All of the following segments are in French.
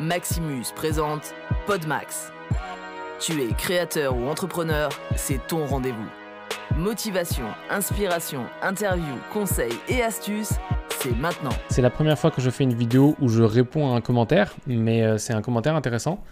Maximus présente Podmax. Tu es créateur ou entrepreneur, c'est ton rendez-vous. Motivation, inspiration, interview, conseils et astuces, c'est maintenant. C'est la première fois que je fais une vidéo où je réponds à un commentaire, mais euh, c'est un commentaire intéressant.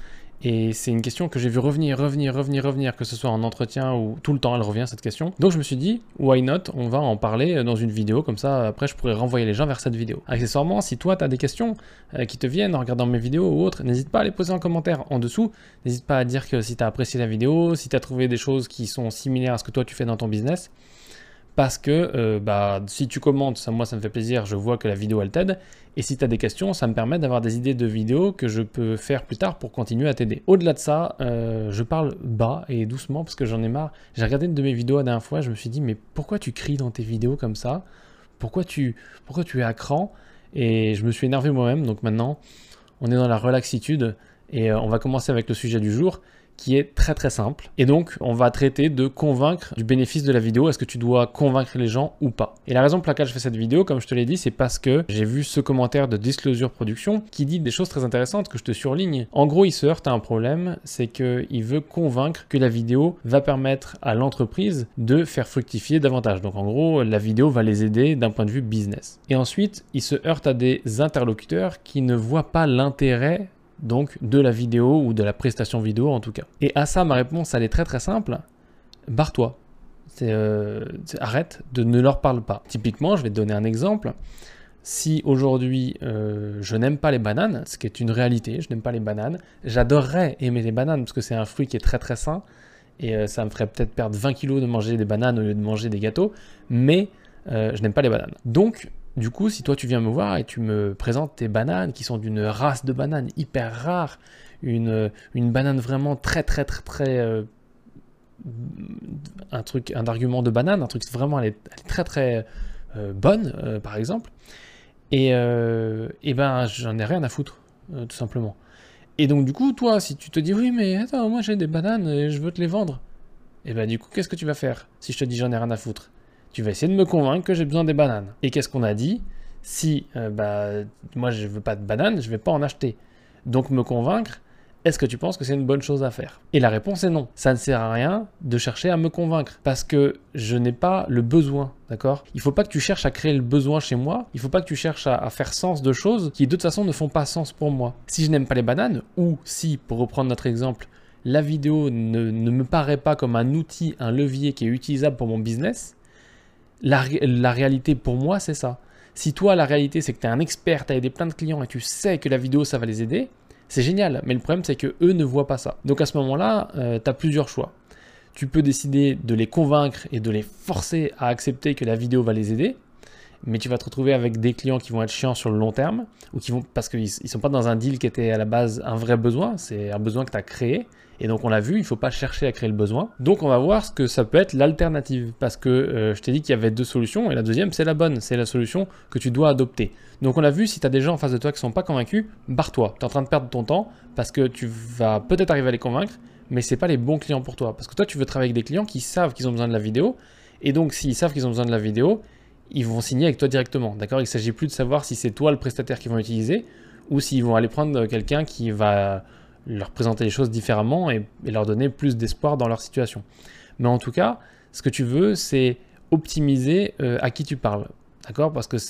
Et c'est une question que j'ai vu revenir, revenir, revenir, revenir, que ce soit en entretien ou tout le temps, elle revient cette question. Donc je me suis dit, why not On va en parler dans une vidéo, comme ça après je pourrais renvoyer les gens vers cette vidéo. Accessoirement, si toi tu as des questions euh, qui te viennent en regardant mes vidéos ou autres, n'hésite pas à les poser en commentaire en dessous. N'hésite pas à dire que si tu as apprécié la vidéo, si tu as trouvé des choses qui sont similaires à ce que toi tu fais dans ton business parce que euh, bah, si tu commentes, ça, moi ça me fait plaisir, je vois que la vidéo elle t'aide. Et si tu as des questions, ça me permet d'avoir des idées de vidéos que je peux faire plus tard pour continuer à t'aider. Au-delà de ça, euh, je parle bas et doucement parce que j'en ai marre. J'ai regardé une de mes vidéos la dernière fois, je me suis dit, mais pourquoi tu cries dans tes vidéos comme ça? Pourquoi tu, pourquoi tu es à cran? Et je me suis énervé moi-même, donc maintenant, on est dans la relaxitude et euh, on va commencer avec le sujet du jour qui est très très simple. Et donc, on va traiter de convaincre du bénéfice de la vidéo. Est-ce que tu dois convaincre les gens ou pas? Et la raison pour laquelle je fais cette vidéo, comme je te l'ai dit, c'est parce que j'ai vu ce commentaire de Disclosure Production qui dit des choses très intéressantes que je te surligne. En gros, il se heurte à un problème, c'est qu'il veut convaincre que la vidéo va permettre à l'entreprise de faire fructifier davantage. Donc en gros, la vidéo va les aider d'un point de vue business. Et ensuite, il se heurte à des interlocuteurs qui ne voient pas l'intérêt donc de la vidéo ou de la prestation vidéo en tout cas. Et à ça, ma réponse, elle est très très simple. Barre-toi. Euh, arrête de ne leur parle pas. Typiquement, je vais te donner un exemple. Si aujourd'hui euh, je n'aime pas les bananes, ce qui est une réalité, je n'aime pas les bananes, j'adorerais aimer les bananes parce que c'est un fruit qui est très très sain et euh, ça me ferait peut-être perdre 20 kilos de manger des bananes au lieu de manger des gâteaux, mais je n'aime pas les bananes. Donc du coup, si toi tu viens me voir et tu me présentes tes bananes qui sont d'une race de bananes hyper rare, une, banane vraiment très très très très euh, un truc, un argument de banane, un truc vraiment très très euh, bonne euh, par exemple, et, et ben j'en ai rien à foutre tout simplement. Et donc du coup toi si tu te dis oui mais attends moi j'ai des bananes et je veux te les vendre, et ben du coup qu'est-ce que tu vas faire si je te dis j'en ai rien à foutre? Tu vas essayer de me convaincre que j'ai besoin des bananes. Et qu'est-ce qu'on a dit? Si euh, bah, moi je veux pas de bananes, je vais pas en acheter. Donc me convaincre, est-ce que tu penses que c'est une bonne chose à faire? Et la réponse est non. Ça ne sert à rien de chercher à me convaincre parce que je n'ai pas le besoin, d'accord? Il faut pas que tu cherches à créer le besoin chez moi. Il faut pas que tu cherches à, faire sens de choses qui de toute façon ne font pas sens pour moi. Si je n'aime pas les bananes ou si, pour reprendre notre exemple, la vidéo ne, ne me paraît pas comme un outil, un levier qui est utilisable pour mon business, la, réalité pour moi, c'est ça. Si toi, la réalité, c'est que tu es un expert, tu as aidé plein de clients et tu sais que la vidéo, ça va les aider, c'est génial. Mais le problème, c'est que eux ne voient pas ça. Donc à ce moment-là, euh, tu as plusieurs choix. Tu peux décider de les convaincre et de les forcer à accepter que la vidéo va les aider, mais tu vas te retrouver avec des clients qui vont être chiants sur le long terme, ou qui vont parce qu'ils ne sont pas dans un deal qui était à la base un vrai besoin, c'est un besoin que tu as créé, et donc on l'a vu, il ne faut pas chercher à créer le besoin. Donc on va voir ce que ça peut être l'alternative, parce que euh, je t'ai dit qu'il y avait deux solutions, et la deuxième c'est la bonne, c'est la solution que tu dois adopter. Donc on a vu, si tu as des gens en face de toi qui ne sont pas convaincus, barre-toi, tu es en train de perdre ton temps, parce que tu vas peut-être arriver à les convaincre, mais ce n'est pas les bons clients pour toi, parce que toi tu veux travailler avec des clients qui savent qu'ils ont besoin de la vidéo, et donc s'ils savent qu'ils ont besoin de la vidéo, ils vont signer avec toi directement. D'accord? Il ne s'agit plus de savoir si c'est toi le prestataire qu'ils vont utiliser ou s'ils vont aller prendre quelqu'un qui va leur présenter les choses différemment et, leur donner plus d'espoir dans leur situation. Mais en tout cas, ce que tu veux, c'est optimiser euh, à qui tu parles. D'accord? Parce qu'il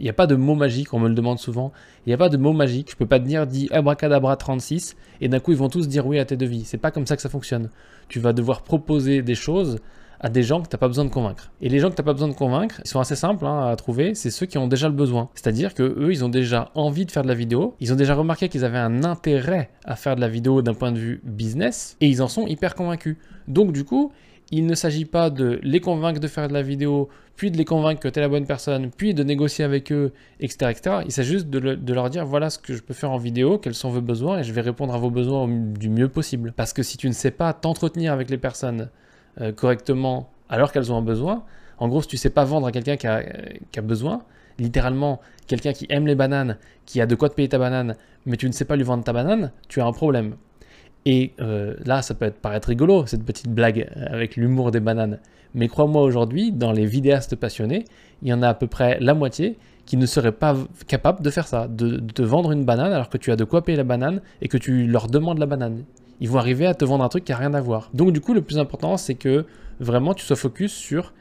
n'y a pas de mot magique, on me le demande souvent. Il n'y a pas de mot magique. Je peux pas te dire dis abracadabra 36 et d'un coup ils vont tous dire oui à tes devis. C'est pas comme ça que ça fonctionne. Tu vas devoir proposer des choses à des gens que tu n'as pas besoin de convaincre. Et les gens que tu n'as pas besoin de convaincre, ils sont assez simples hein, à trouver, c'est ceux qui ont déjà le besoin. C'est-à-dire que eux, ils ont déjà envie de faire de la vidéo, ils ont déjà remarqué qu'ils avaient un intérêt à faire de la vidéo d'un point de vue business, et ils en sont hyper convaincus. Donc du coup, il ne s'agit pas de les convaincre de faire de la vidéo, puis de les convaincre que tu es la bonne personne, puis de négocier avec eux, etc. etc. Il s'agit juste de, leur dire voilà ce que je peux faire en vidéo, quels sont vos besoins, et je vais répondre à vos besoins du mieux possible. Parce que si tu ne sais pas t'entretenir avec les personnes, euh, correctement alors qu'elles ont un besoin. En gros, si tu sais pas vendre à quelqu'un qui a, besoin, littéralement, quelqu'un qui aime les bananes, qui a de quoi te payer ta banane, mais tu ne sais pas lui vendre ta banane, tu as un problème. Et euh, là, ça peut être, paraître rigolo, cette petite blague avec l'humour des bananes. Mais crois-moi, aujourd'hui, dans les vidéastes passionnés, il y en a à peu près la moitié qui ne seraient pas capables de faire ça, de, de te vendre une banane alors que tu as de quoi payer la banane et que tu leur demandes la banane. Ils vont arriver à te vendre un truc qui n'a rien à voir. Donc du coup, le plus important, c'est que vraiment tu sois focus sur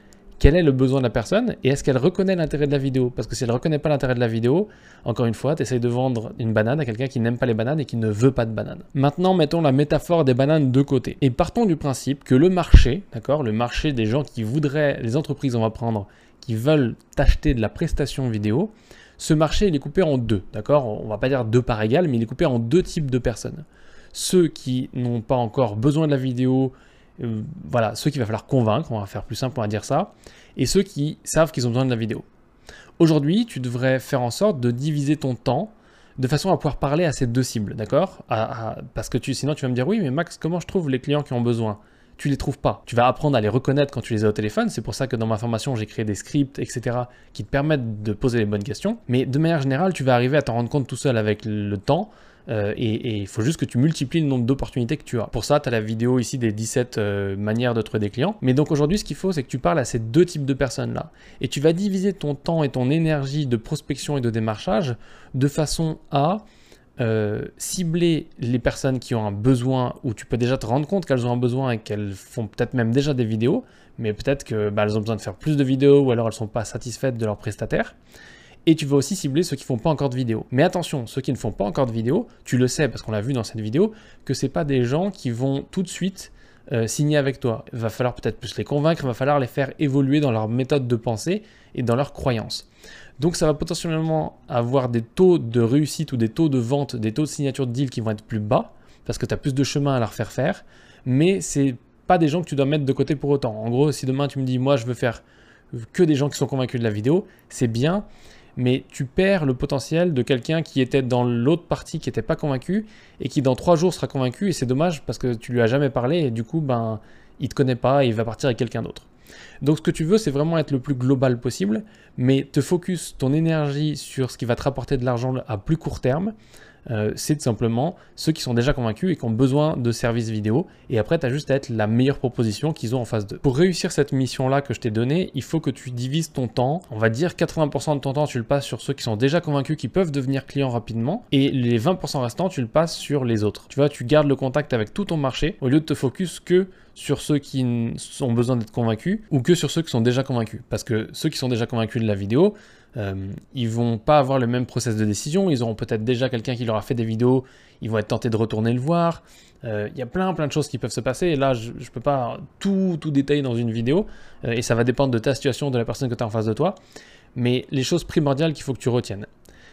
quel est le besoin de la personne et est-ce qu'elle reconnaît l'intérêt de la vidéo? Parce que si elle ne reconnaît pas l'intérêt de la vidéo, encore une fois, tu essayes de vendre une banane à quelqu'un qui n'aime pas les bananes et qui ne veut pas de banane. Maintenant, mettons la métaphore des bananes de côté. Et partons du principe que le marché, d'accord, le marché des gens qui voudraient, les entreprises, on va prendre, qui veulent t'acheter de la prestation vidéo, ce marché, il est coupé en deux, d'accord? On va pas dire deux par égal, mais il est coupé en deux types de personnes. Ceux qui n'ont pas encore besoin de la vidéo, euh, voilà, ceux qu'il va falloir convaincre, on va faire plus simple, on va dire ça, et ceux qui savent qu'ils ont besoin de la vidéo. Aujourd'hui, tu devrais faire en sorte de diviser ton temps de façon à pouvoir parler à ces deux cibles, d'accord? Parce que tu, sinon tu vas me dire, oui, mais Max, comment je trouve les clients qui ont besoin? Tu les trouves pas. Tu vas apprendre à les reconnaître quand tu les as au téléphone. C'est pour ça que dans ma formation, j'ai créé des scripts, etc., qui te permettent de poser les bonnes questions. Mais de manière générale, tu vas arriver à t'en rendre compte tout seul avec le temps euh, et il faut juste que tu multiplies le nombre d'opportunités que tu as. Pour ça, tu as la vidéo ici des 17 euh, manières de trouver des clients. Mais donc aujourd'hui, ce qu'il faut, c'est que tu parles à ces deux types de personnes-là. Et tu vas diviser ton temps et ton énergie de prospection et de démarchage de façon à euh, cibler les personnes qui ont un besoin, où tu peux déjà te rendre compte qu'elles ont un besoin et qu'elles font peut-être même déjà des vidéos, mais peut-être qu'elles bah, ont besoin de faire plus de vidéos ou alors elles ne sont pas satisfaites de leur prestataire. Et tu vas aussi cibler ceux qui font pas encore de vidéo. Mais attention, ceux qui ne font pas encore de vidéo, tu le sais parce qu'on l'a vu dans cette vidéo, que c'est pas des gens qui vont tout de suite euh, signer avec toi. Il va falloir peut-être plus les convaincre, il va falloir les faire évoluer dans leur méthode de pensée et dans leurs croyances. Donc ça va potentiellement avoir des taux de réussite ou des taux de vente, des taux de signature de deal qui vont être plus bas parce que tu as plus de chemin à leur faire faire, mais c'est pas des gens que tu dois mettre de côté pour autant. En gros, si demain tu me dis moi je veux faire que des gens qui sont convaincus de la vidéo, c'est bien, mais tu perds le potentiel de quelqu'un qui était dans l'autre partie qui n'était pas convaincu et qui dans trois jours sera convaincu et c'est dommage parce que tu lui as jamais parlé et du coup ben il te connaît pas et il va partir avec quelqu'un d'autre. Donc ce que tu veux c'est vraiment être le plus global possible mais te focus ton énergie sur ce qui va te rapporter de l'argent à plus court terme euh, c'est simplement ceux qui sont déjà convaincus et qui ont besoin de services vidéo. Et après, tu as juste à être la meilleure proposition qu'ils ont en face d'eux. Pour réussir cette mission-là que je t'ai donnée, il faut que tu divises ton temps. On va dire 80% de ton temps, tu le passes sur ceux qui sont déjà convaincus, qui peuvent devenir clients rapidement. Et les 20% restants, tu le passes sur les autres. Tu vois, tu gardes le contact avec tout ton marché au lieu de te focus que sur ceux qui ont besoin d'être convaincus ou que sur ceux qui sont déjà convaincus. Parce que ceux qui sont déjà convaincus de la vidéo, euh, ils vont pas avoir le même process de décision. Ils auront peut-être déjà quelqu'un qui leur a fait des vidéos. Ils vont être tentés de retourner le voir. Euh, il y a plein plein de choses qui peuvent se passer. Et là, je, ne peux pas tout, tout détailler dans une vidéo. Euh, et ça va dépendre de ta situation, de la personne que tu as en face de toi. Mais les choses primordiales qu'il faut que tu retiennes,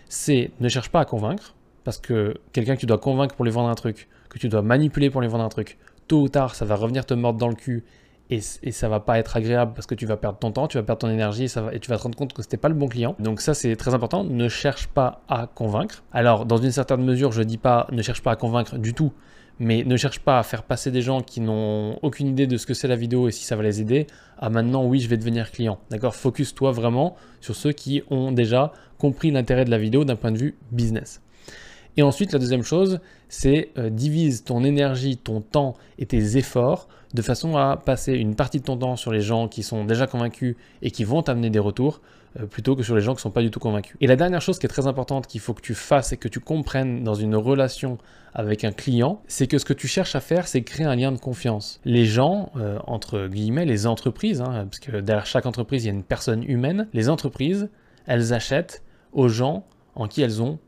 c'est ne cherche pas à convaincre. Parce que quelqu'un que tu dois convaincre pour lui vendre un truc, que tu dois manipuler pour lui vendre un truc, tôt ou tard, ça va revenir te mordre dans le cul et, et, ça va pas être agréable parce que tu vas perdre ton temps, tu vas perdre ton énergie et, et tu vas te rendre compte que c'était pas le bon client. Donc ça c'est très important, ne cherche pas à convaincre. Alors dans une certaine mesure, je dis pas ne cherche pas à convaincre du tout, mais ne cherche pas à faire passer des gens qui n'ont aucune idée de ce que c'est la vidéo et si ça va les aider à maintenant oui je vais devenir client. D'accord? Focus-toi vraiment sur ceux qui ont déjà compris l'intérêt de la vidéo d'un point de vue business. Et ensuite, la deuxième chose, c'est euh, divise ton énergie, ton temps et tes efforts de façon à passer une partie de ton temps sur les gens qui sont déjà convaincus et qui vont t'amener des retours, euh, plutôt que sur les gens qui ne sont pas du tout convaincus. Et la dernière chose qui est très importante qu'il faut que tu fasses et que tu comprennes dans une relation avec un client, c'est que ce que tu cherches à faire, c'est créer un lien de confiance. Les gens, euh, entre guillemets, les entreprises, hein, parce que derrière chaque entreprise, il y a une personne humaine, les entreprises, elles achètent aux gens en qui elles ont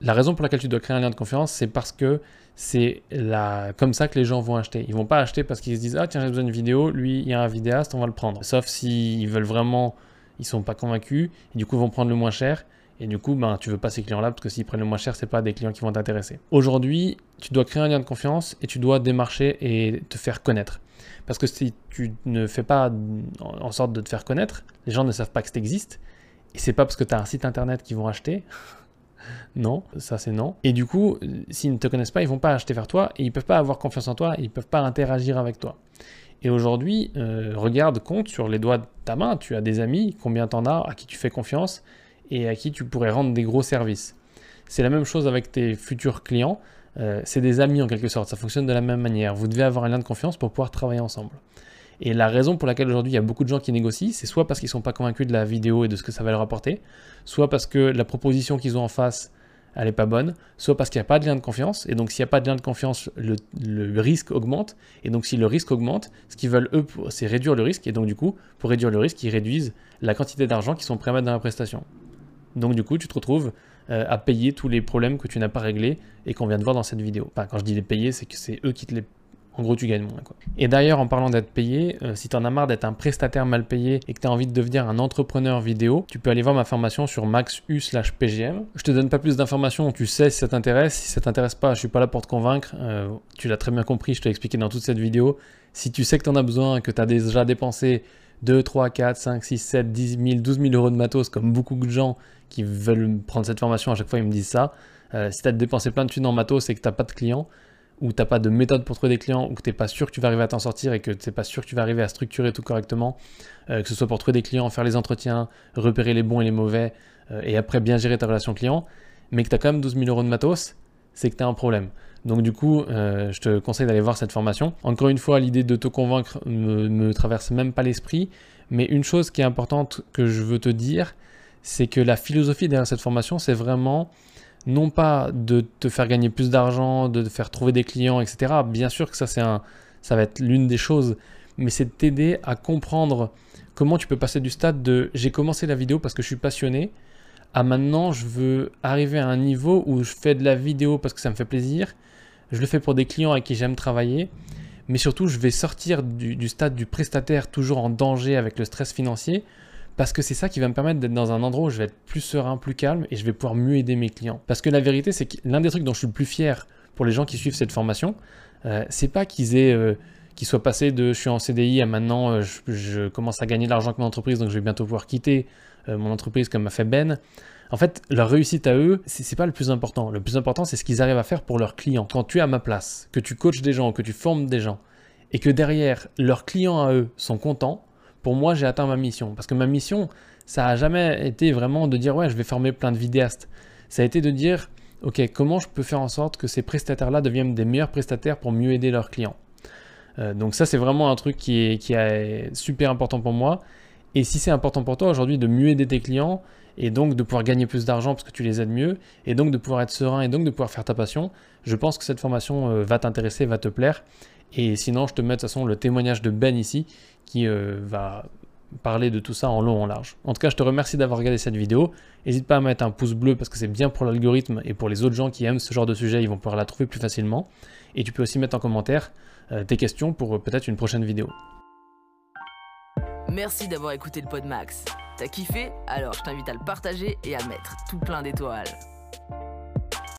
La raison pour laquelle tu dois créer un lien de confiance, c'est parce que c'est la... comme ça que les gens vont acheter. Ils vont pas acheter parce qu'ils se disent ah tiens j'ai besoin d'une vidéo, lui il y a un vidéaste, on va le prendre. Sauf s'ils veulent vraiment, ils sont pas convaincus, et du coup ils vont prendre le moins cher. Et du coup, ben, tu veux pas ces clients-là parce que s'ils prennent le moins cher, c'est pas des clients qui vont t'intéresser. Aujourd'hui, tu dois créer un lien de confiance et tu dois démarcher et te faire connaître. Parce que si tu ne fais pas en sorte de te faire connaître, les gens ne savent pas que tu existes. Et c'est pas parce que tu as un site internet qu'ils vont acheter non, ça c'est non. Et du coup, s'ils ne te connaissent pas, ils vont pas acheter vers toi et ils peuvent pas avoir confiance en toi, ils peuvent pas interagir avec toi. Et aujourd'hui, euh, regarde, compte sur les doigts de ta main, tu as des amis, combien t'en as, à qui tu fais confiance et à qui tu pourrais rendre des gros services. C'est la même chose avec tes futurs clients, euh, c'est des amis en quelque sorte, ça fonctionne de la même manière. Vous devez avoir un lien de confiance pour pouvoir travailler ensemble. Et la raison pour laquelle aujourd'hui il y a beaucoup de gens qui négocient, c'est soit parce qu'ils ne sont pas convaincus de la vidéo et de ce que ça va leur apporter, soit parce que la proposition qu'ils ont en face, elle n'est pas bonne, soit parce qu'il n'y a pas de lien de confiance, et donc s'il n'y a pas de lien de confiance, le, risque augmente, et donc si le risque augmente, ce qu'ils veulent eux, c'est réduire le risque, et donc du coup, pour réduire le risque, ils réduisent la quantité d'argent qu'ils sont prêts à mettre dans la prestation. Donc du coup, tu te retrouves euh, à payer tous les problèmes que tu n'as pas réglés et qu'on vient de voir dans cette vidéo. Enfin, quand je dis les payer, c'est que c'est eux qui te les en gros, tu gagnes moins. Quoi. Et d'ailleurs, en parlant d'être payé, euh, si tu en as marre d'être un prestataire mal payé et que tu as envie de devenir un entrepreneur vidéo, tu peux aller voir ma formation sur maxu slash PGM. Je te donne pas plus d'informations, tu sais si ça t'intéresse. Si ça t'intéresse pas, je suis pas là pour te convaincre. Euh, tu l'as très bien compris, je t'ai expliqué dans toute cette vidéo. Si tu sais que tu en as besoin, que tu as déjà dépensé 2, 3, 4, 5, 6, 7, 10 000, 12 000 euros de matos, comme beaucoup de gens qui veulent prendre cette formation, à chaque fois ils me disent ça. Euh, si tu as dépensé plein de thunes en matos et que tu n'as pas de clients, où t'as pas de méthode pour trouver des clients, ou que t'es pas sûr que tu vas arriver à t'en sortir et que t'es pas sûr que tu vas arriver à structurer tout correctement, euh, que ce soit pour trouver des clients, faire les entretiens, repérer les bons et les mauvais, euh, et après bien gérer ta relation client, mais que tu as quand même 12 000 euros de matos, c'est que tu as un problème. Donc du coup, euh, je te conseille d'aller voir cette formation. Encore une fois, l'idée de te convaincre me, me traverse même pas l'esprit, mais une chose qui est importante que je veux te dire, c'est que la philosophie derrière cette formation, c'est vraiment non pas de te faire gagner plus d'argent, de te faire trouver des clients, etc. Bien sûr que ça, c'est un, ça va être l'une des choses, mais c'est de t'aider à comprendre comment tu peux passer du stade de j'ai commencé la vidéo parce que je suis passionné à maintenant je veux arriver à un niveau où je fais de la vidéo parce que ça me fait plaisir, je le fais pour des clients avec qui j'aime travailler, mais surtout je vais sortir du stade du prestataire toujours en danger avec le stress financier parce que c'est ça qui va me permettre d'être dans un endroit où je vais être plus serein, plus calme et je vais pouvoir mieux aider mes clients. Parce que la vérité, c'est que l'un des trucs dont je suis le plus fier pour les gens qui suivent cette formation, euh, c'est pas qu'ils aient euh, soient passés de je suis en CDI à maintenant euh, je, commence à gagner de l'argent avec mon entreprise donc je vais bientôt pouvoir quitter mon entreprise comme a fait Ben. En fait, leur réussite à eux, c'est pas le plus important. Le plus important, c'est ce qu'ils arrivent à faire pour leurs clients. Quand tu es à ma place, que tu coaches des gens, que tu formes des gens, et que derrière, leurs clients à eux sont contents, pour moi, j'ai atteint ma mission. Parce que ma mission, ça n'a jamais été vraiment de dire, ouais, je vais former plein de vidéastes. Ça a été de dire, ok, comment je peux faire en sorte que ces prestataires-là deviennent des meilleurs prestataires pour mieux aider leurs clients. Euh, donc ça, c'est vraiment un truc qui est, super important pour moi. Et si c'est important pour toi aujourd'hui de mieux aider tes clients, et donc de pouvoir gagner plus d'argent parce que tu les aides mieux, et donc de pouvoir être serein, et donc de pouvoir faire ta passion, je pense que cette formation euh, va t'intéresser, va te plaire. Et sinon, je te mets de toute façon le témoignage de Ben ici, qui euh, va parler de tout ça en long, en large. En tout cas, je te remercie d'avoir regardé cette vidéo. N'hésite pas à mettre un pouce bleu parce que c'est bien pour l'algorithme et pour les autres gens qui aiment ce genre de sujet, ils vont pouvoir la trouver plus facilement. Et tu peux aussi mettre en commentaire euh, tes questions pour euh, peut-être une prochaine vidéo. Merci d'avoir écouté le Pod Max. T'as kiffé? Alors je t'invite à le partager et à mettre tout plein d'étoiles.